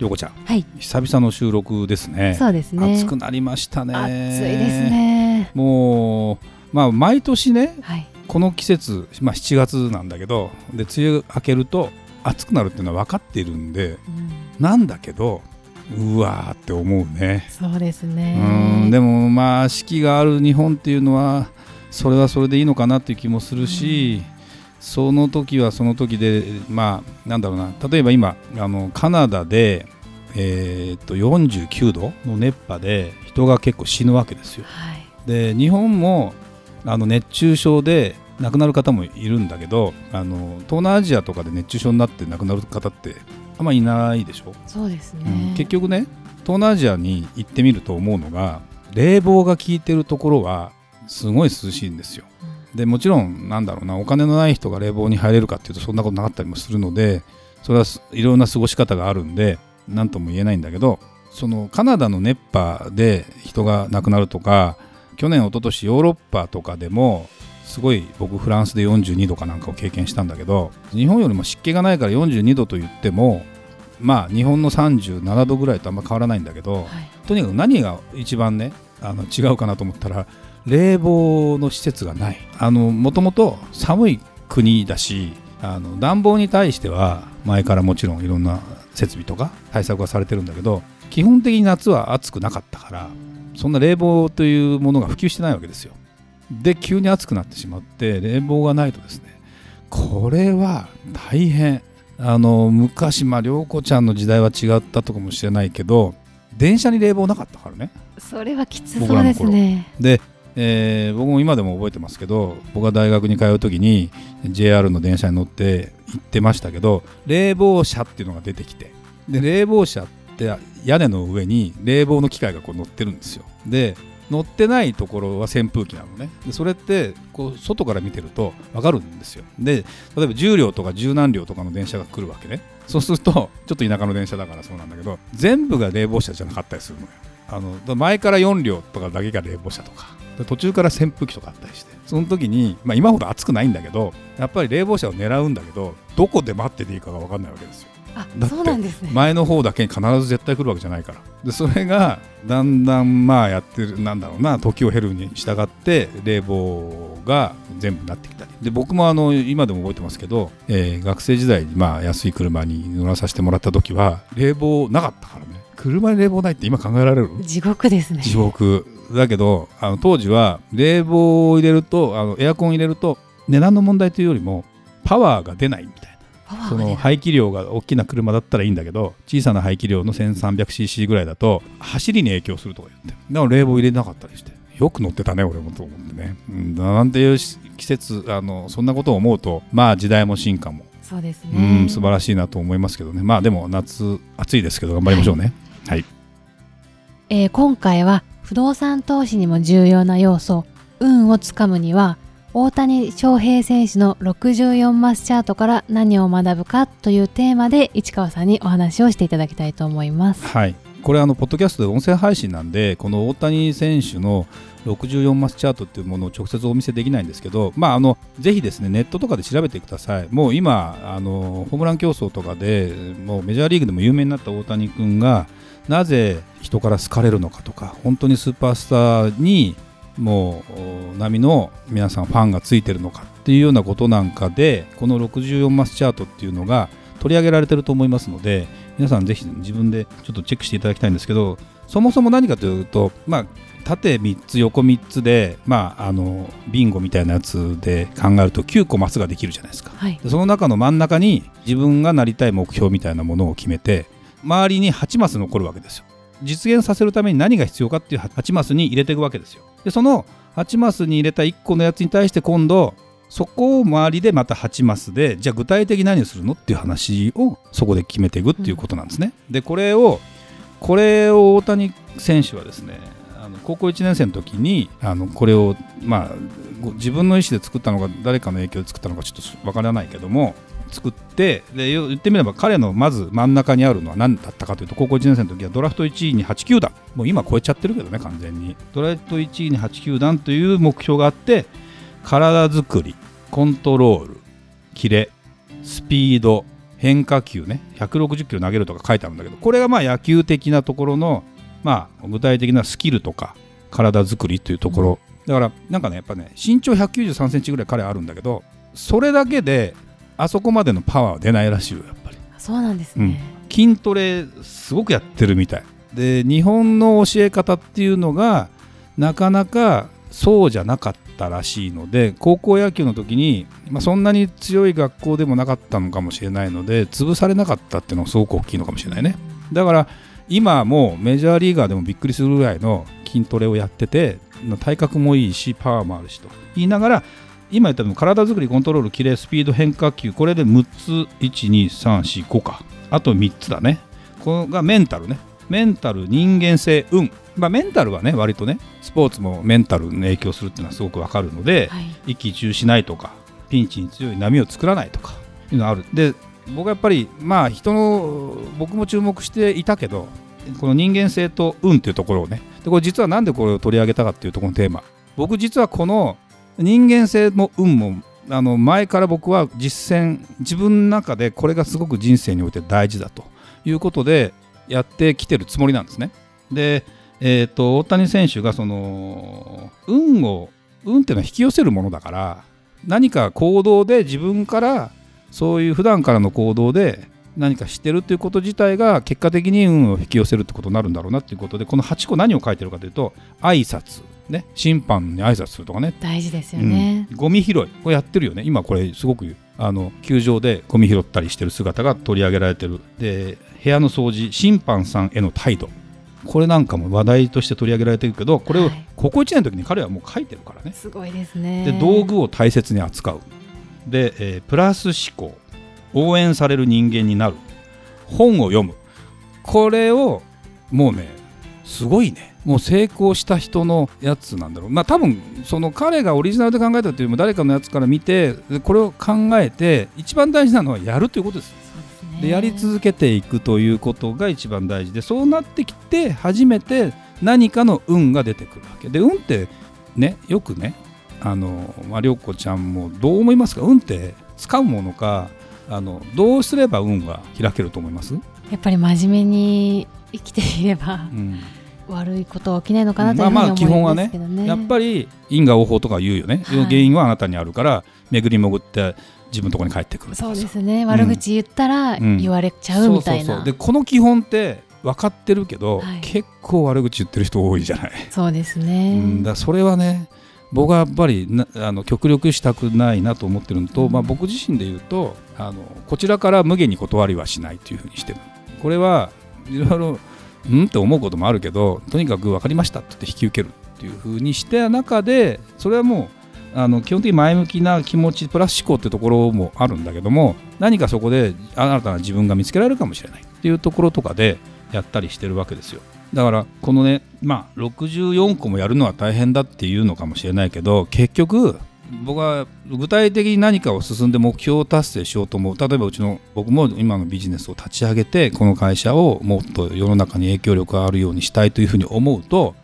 涼子ちゃん。はい。久々の収録ですね。そうですね。暑くなりましたね。暑いですね。もうまあ毎年ねはい。この季節、まあ、7月なんだけどで梅雨明けると暑くなるっていうのは分かっているんでうん。なんだけどうわーって思うね。そうですうねん。でもまあ四季がある日本っていうのはそれはそれでいいのかなっていう気もするし、その時はその時でまあなんだろうな。例えば今あのカナダで、えーっと49度の熱波で人が結構死ぬわけですよ。はい。で日本もあの熱中症で亡くなる方もいるんだけどあの東南アジアとかで熱中症になって亡くなる方ってあんまいないでしょ？そうですうん。ね、結局ね東南アジアに行ってみると思うのが冷房が効いてるところはすごい涼しいんですよ。うんでもちろんなんだろうなお金のない人が冷房に入れるかっていうとそんなことなかったりもするのでそれはすいろんな過ごし方があるんで何とも言えないんだけどそのカナダの熱波で人が亡くなるとか去年一昨年ヨーロッパとかでもすごい僕フランスで42度かなんかを経験したんだけど日本よりも湿気がないから42度と言ってもまあ日本の37度ぐらいとあんま変わらないんだけどはい。とにかく何が一番ねあの違うかなと思ったら冷房の施設がない。あのもともと寒い国だしあの暖房に対しては前からもちろんいろんな設備とか対策はされてるんだけど基本的に夏は暑くなかったからそんな冷房というものが普及してないわけですよ。で急に暑くなってしまって冷房がないとですねこれは大変。あの昔まあ涼子ちゃんの時代は違ったとかもしれないけど電車に冷房なかったからね。それはきつそうですね。で、えー僕も今でも覚えてますけど僕が大学に通う時に JR の電車に乗って行ってましたけど冷房車っていうのが出てきてで冷房車って屋根の上に冷房の機械がこう乗ってるんですよ。で乗ってないところは扇風機なのね。でそれってこう外から見てると分かるんですよ。で例えば10両とか十何両とかの電車が来るわけね。そうするとちょっと田舎の電車だからそうなんだけど全部が冷房車じゃなかったりするのよあの前から4両とかだけが冷房車とかで途中から扇風機とかあったりしてその時に、まあ、今ほど暑くないんだけどやっぱり冷房車を狙うんだけどどこで待ってていいかが分かんないわけですよ。あそうなんですね。前の方だけに必ず絶対来るわけじゃないから。でそれがだんだんまあやってるなんだろうな時を経るに従って冷房が全部なってきたり。で僕もあの今でも覚えてますけど、えー学生時代にまあ安い車に乗らさせてもらった時は冷房なかったからね車に冷房ないって今考えられる？地獄ですね。地獄。だけどあの当時は冷房を入れるとあのエアコン入れると値段の問題というよりもパワーが出ないみたいな。その排気量が大きな車だったらいいんだけど小さな排気量の 1300cc ぐらいだと走りに影響するとか言って。だから冷房入れなかったりして。よく乗ってたね俺もと思ってね、うん、なんていう季節あのそんなことを思うとまあ時代も進化も、そうですうねん素晴らしいなと思いますけどね。まあでも夏暑いですけど頑張りましょうね。はいえー今回は不動産投資にも重要な要素運をつかむには大谷翔平選手の64マスチャートから何を学ぶかというテーマで市川さんにお話をしていただきたいと思います。はい、これあのポッドキャストで音声配信なんでこの大谷選手の64マスチャートっていうものを直接お見せできないんですけど、まあ、あのぜひですねネットとかで調べてください。もう今あのホームラン競争とかでもうメジャーリーグでも有名になった大谷君がなぜ人から好かれるのかとか本当にスーパースターにもう波の皆さんファンがついてるのかっていうようなことなんかでこの64マスチャートっていうのが取り上げられてると思いますので皆さんぜひ自分でちょっとチェックしていただきたいんですけどそもそも何かというと、まあ、縦3つ横3つで、まあ、あのビンゴみたいなやつで考えると9個マスができるじゃないですか。はい、でその中の真ん中に自分がなりたい目標みたいなものを決めて周りに8マス残るわけですよ。実現させるために何が必要かっていう8マスに入れていくわけですよ。でその8マスに入れた1個のやつに対して今度そこを周りでまた8マスでじゃあ具体的に何をするのっていう話をそこで決めていくっていうことなんですね。でこれをこれを大谷選手はですねあの高校1年生の時にあのこれを、まあ、自分の意思で作ったのか誰かの影響で作ったのかちょっとわからないけども作ってで言ってみれば彼のまず真ん中にあるのは何だったかというと高校1年生の時はドラフト1位に8球団。もう今超えちゃってるけどね完全に。ドラフト1位に8球団という目標があって体作りコントロールキレスピード変化球ね160キロ投げるとか書いてあるんだけどこれがまあ野球的なところのまあ具体的なスキルとか体作りというところ、だからなんかねやっぱね身長193センチぐらい彼あるんだけどそれだけであそこまでのパワーは出ないらしいよやっぱり。そうなんですね、うん、筋トレすごくやってるみたい。で日本の教え方っていうのがなかなかそうじゃなかったらしいので高校野球の時に、まあ、そんなに強い学校でもなかったのかもしれないので潰されなかったっていうのがすごく大きいのかもしれないね。だから今もメジャーリーガーでもびっくりするぐらいの筋トレをやってて体格もいいしパワーもあるしと。言いながら今言ったの体作りコントロールキレスピード変化球これで6つ12345か。あと3つだね。これがメンタルね。メンタル人間性運。まあ、メンタルはね割とねスポーツもメンタルに影響するっていうのはすごくわかるので、はい、一喜一憂しないとかピンチに強い波を作らないとかいうのがある。で僕はやっぱりまあ人の僕も注目していたけどこの人間性と運っていうところをね。でこれ実はなんでこれを取り上げたかっていうところのテーマ。僕実はこの人間性も運もあの前から僕は実践自分の中でこれがすごく人生において大事だということでやってきてるつもりなんですね。で、えーと、大谷選手がその運を運っていうのは引き寄せるものだから何か行動で自分からそういう普段からの行動で何かしてるっていうこと自体が結果的に運を引き寄せるってことになるんだろうなっていうことでこの8個何を書いてるかというと挨拶ね審判に挨拶するとかね。大事ですよね、うん、ゴミ拾いこれやってるよね。今これすごくあの球場でゴミ拾ったりしてる姿が取り上げられてる。で部屋の掃除審判さんへの態度。これなんかも話題として取り上げられてるけどこれを高校1年の時に彼はもう書いてるからね、すごいですね。で道具を大切に扱う。で、えー、プラス思考。応援される人間になる。本を読む。これをもうねすごいね。もう成功した人のやつなんだろう。まあ多分その彼がオリジナルで考えたというよりも誰かのやつから見てこれを考えて一番大事なのはやるということです。でやり続けていくということが一番大事でそうなってきて初めて何かの運が出てくるわけ。で運ってねよくねあの、まあ、涼子ちゃんもどう思いますか？運って使うものかあのどうすれば運は開けると思います？やっぱり真面目に生きていれば、うん、悪いことは起きないのかなというふうに思いますけど、ね、まあまあ基本はねやっぱり因果応報とか言うよね、はい、原因はあなたにあるから巡り巡って自分のところに帰ってくるそうですね。悪口言ったら言われちゃうみたいな。でこの基本って分かってるけど、はい、結構悪口言ってる人多いじゃない。そうですね、うん、だそれはね僕はやっぱりあの極力したくないなと思ってるのと、うん、まあ、僕自身で言うとあのこちらから無限に断りはしないというふうにしてる。これはいろいろん？って思うこともあるけどとにかく分かりましたって言って引き受けるっていうふうにして中でそれはもうあの基本的に前向きな気持ちプラス思考ってところもあるんだけども何かそこで新たな自分が見つけられるかもしれないっていうところとかでやったりしてるわけですよ。だからこのねまあ64個もやるのは大変だっていうのかもしれないけど結局僕は具体的に何かを進んで目標を達成しようと思う。例えばうちの僕も今のビジネスを立ち上げてこの会社をもっと世の中に影響力があるようにしたいというふうに思うと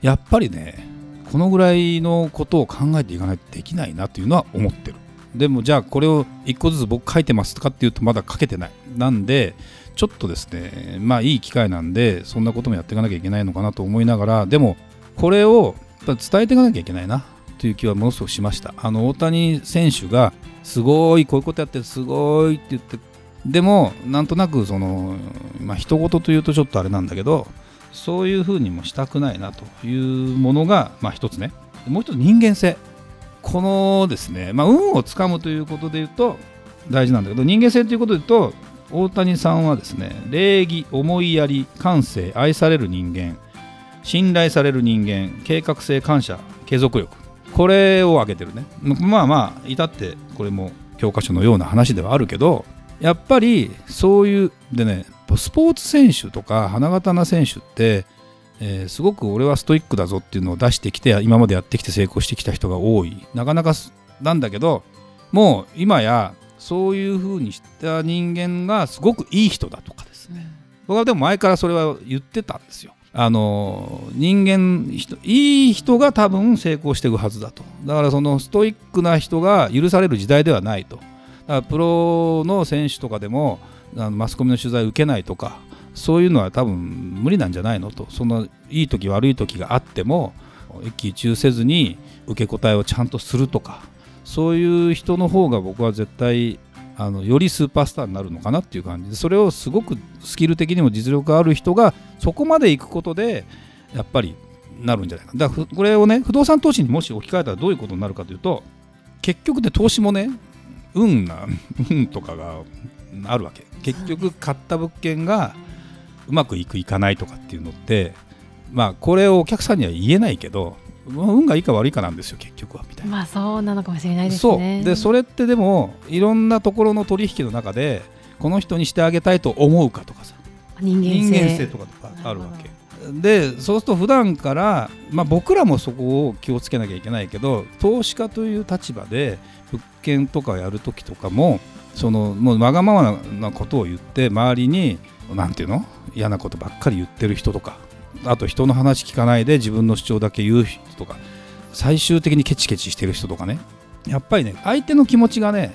やっぱりねこのぐらいのことを考えていかないとできないなというのは思ってる。でもじゃあこれを1個ずつ僕書いてますとかっていうとまだ書けてない。なんでちょっとですねまあいい機会なんでそんなこともやっていかなきゃいけないのかなと思いながらでもこれを伝えていかなきゃいけないな。という気はものすごくしました。あの大谷選手がすごいこういうことやってすごいって言ってでもなんとなくそのまあ一言というとちょっとあれなんだけどそういうふうにもしたくないなというものがまあ一つね。もう一つ人間性。このですねまあ運をつかむということで言うと大事なんだけど人間性ということで言うと大谷さんはですね礼儀思いやり感性愛される人間信頼される人間計画性感謝継続力。これを挙げてるね。まあまあ至ってこれも教科書のような話ではあるけどやっぱりそういうでねスポーツ選手とか花形な選手ってえーすごく俺はストイックだぞっていうのを出してきて今までやってきて成功してきた人が多い。なかなかすなんだけどもう今やそういうふうにした人間がすごくいい人だとかですね。僕はでも前からそれは言ってたんですよ。あの人間いい人が多分成功していくはずだと。だからそのストイックな人が許される時代ではないと。だからプロの選手とかでもあのマスコミの取材を受けないとかそういうのは多分無理なんじゃないのと。そのいい時悪い時があっても一喜一憂せずに受け答えをちゃんとするとかそういう人の方が僕は絶対あのよりスーパースターになるのかなっていう感じ。でそれをすごくスキル的にも実力がある人がそこまで行くことでやっぱりなるんじゃないかだからこれをね不動産投資にもし置き換えたらどういうことになるかというと結局で投資もね運な 運とかがあるわけ。結局買った物件がうまくいくいかないとかっていうのってまあこれをお客さんには言えないけど運がいいか悪いかなんですよ結局はみたいな。まあそうなのかもしれないですそう。ねでそれってでもいろんなところの取引の中でこの人にしてあげたいと思うかとかさ。人間人性間性とかとかあるわけ。でそうすると普段から、まあ、僕らもそこを気をつけなきゃいけないけど投資家という立場で物件とかやるときとかもそのもうわがままなことを言って周りになんていうの？嫌なことばっかり言ってる人とかあと人の話聞かないで自分の主張だけ言う人とか最終的にケチケチしてる人とかね。やっぱりね相手の気持ちがね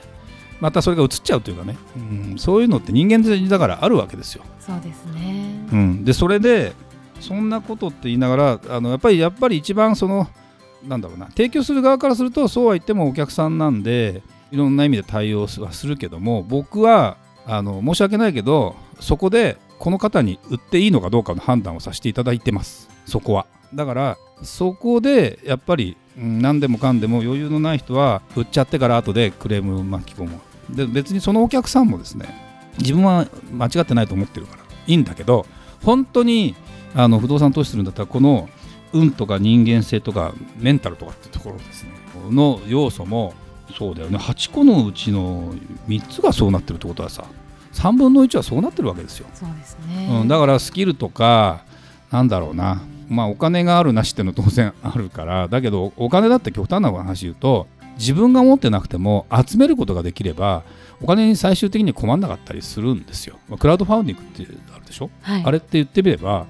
またそれが移っちゃうというかね、うん、そういうのって人間だからあるわけですよ。そうですね。うん、でそれでそんなことって言いながらあのやっぱりやっぱり一番そのなんだろうな提供する側からするとそうは言ってもお客さんなんでいろんな意味で対応はするけども僕はあの申し訳ないけどそこでこの方に売っていいのかどうかの判断をさせていただいてます。そこは。だからそこでやっぱり、うん何でもかんでも余裕のない人は売っちゃってから後でクレーム巻き込む。で別にそのお客さんもですね自分は間違ってないと思ってるから。いいんだけど本当にあの不動産投資するんだったらこの運とか人間性とかメンタルとかってところですね。の要素もそうだよね。8個のうちの3つがそうなってるってことはさ3分の1はそうなってるわけですよ、そうですね、うん、だからスキルとかなんだろうな。まあお金があるなしっていうの当然あるから。だけどお金だって極端な話言うと自分が持ってなくても集めることができればお金に最終的に困んなかったりするんですよ、まあクラウドファウンディングってあるでしょ？はい、あれって言ってみれば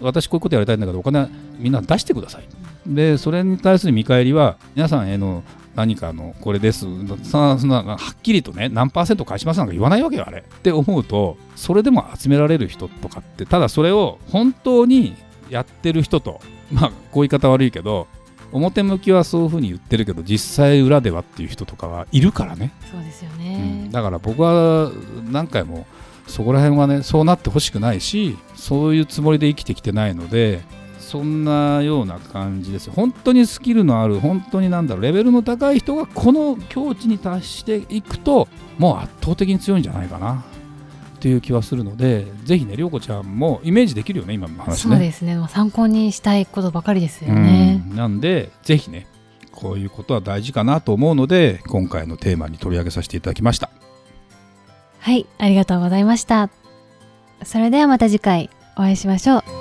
私こういうことやりたいんだけどお金みんな出してください。でそれに対する見返りは皆さんへの何かのこれです。そんなそんなはっきりとね何パーセント返しますなんか言わないわけよあれ。って思うとそれでも集められる人とかってただそれを本当にやってる人とまあこういう言い方悪いけど表向きはそういうふうに言ってるけど実際裏ではっていう人とかはいるからね。そうですようねん、だから僕は何回もそこら辺はねそうなってほしくないしそういうつもりで生きてきてないのでそんなような感じです本当にスキルのある本当になんだろうレベルの高い人がこの境地に達していくともう圧倒的に強いんじゃないかなっていう気はするのでぜひね涼子ちゃんもイメージできるよね今の話ね。そうですね。参考にしたいことばかりですよね、うん。なんでぜひねこういうことは大事かなと思うので今回のテーマに取り上げさせていただきました。はいありがとうございました。それではまた次回お会いしましょう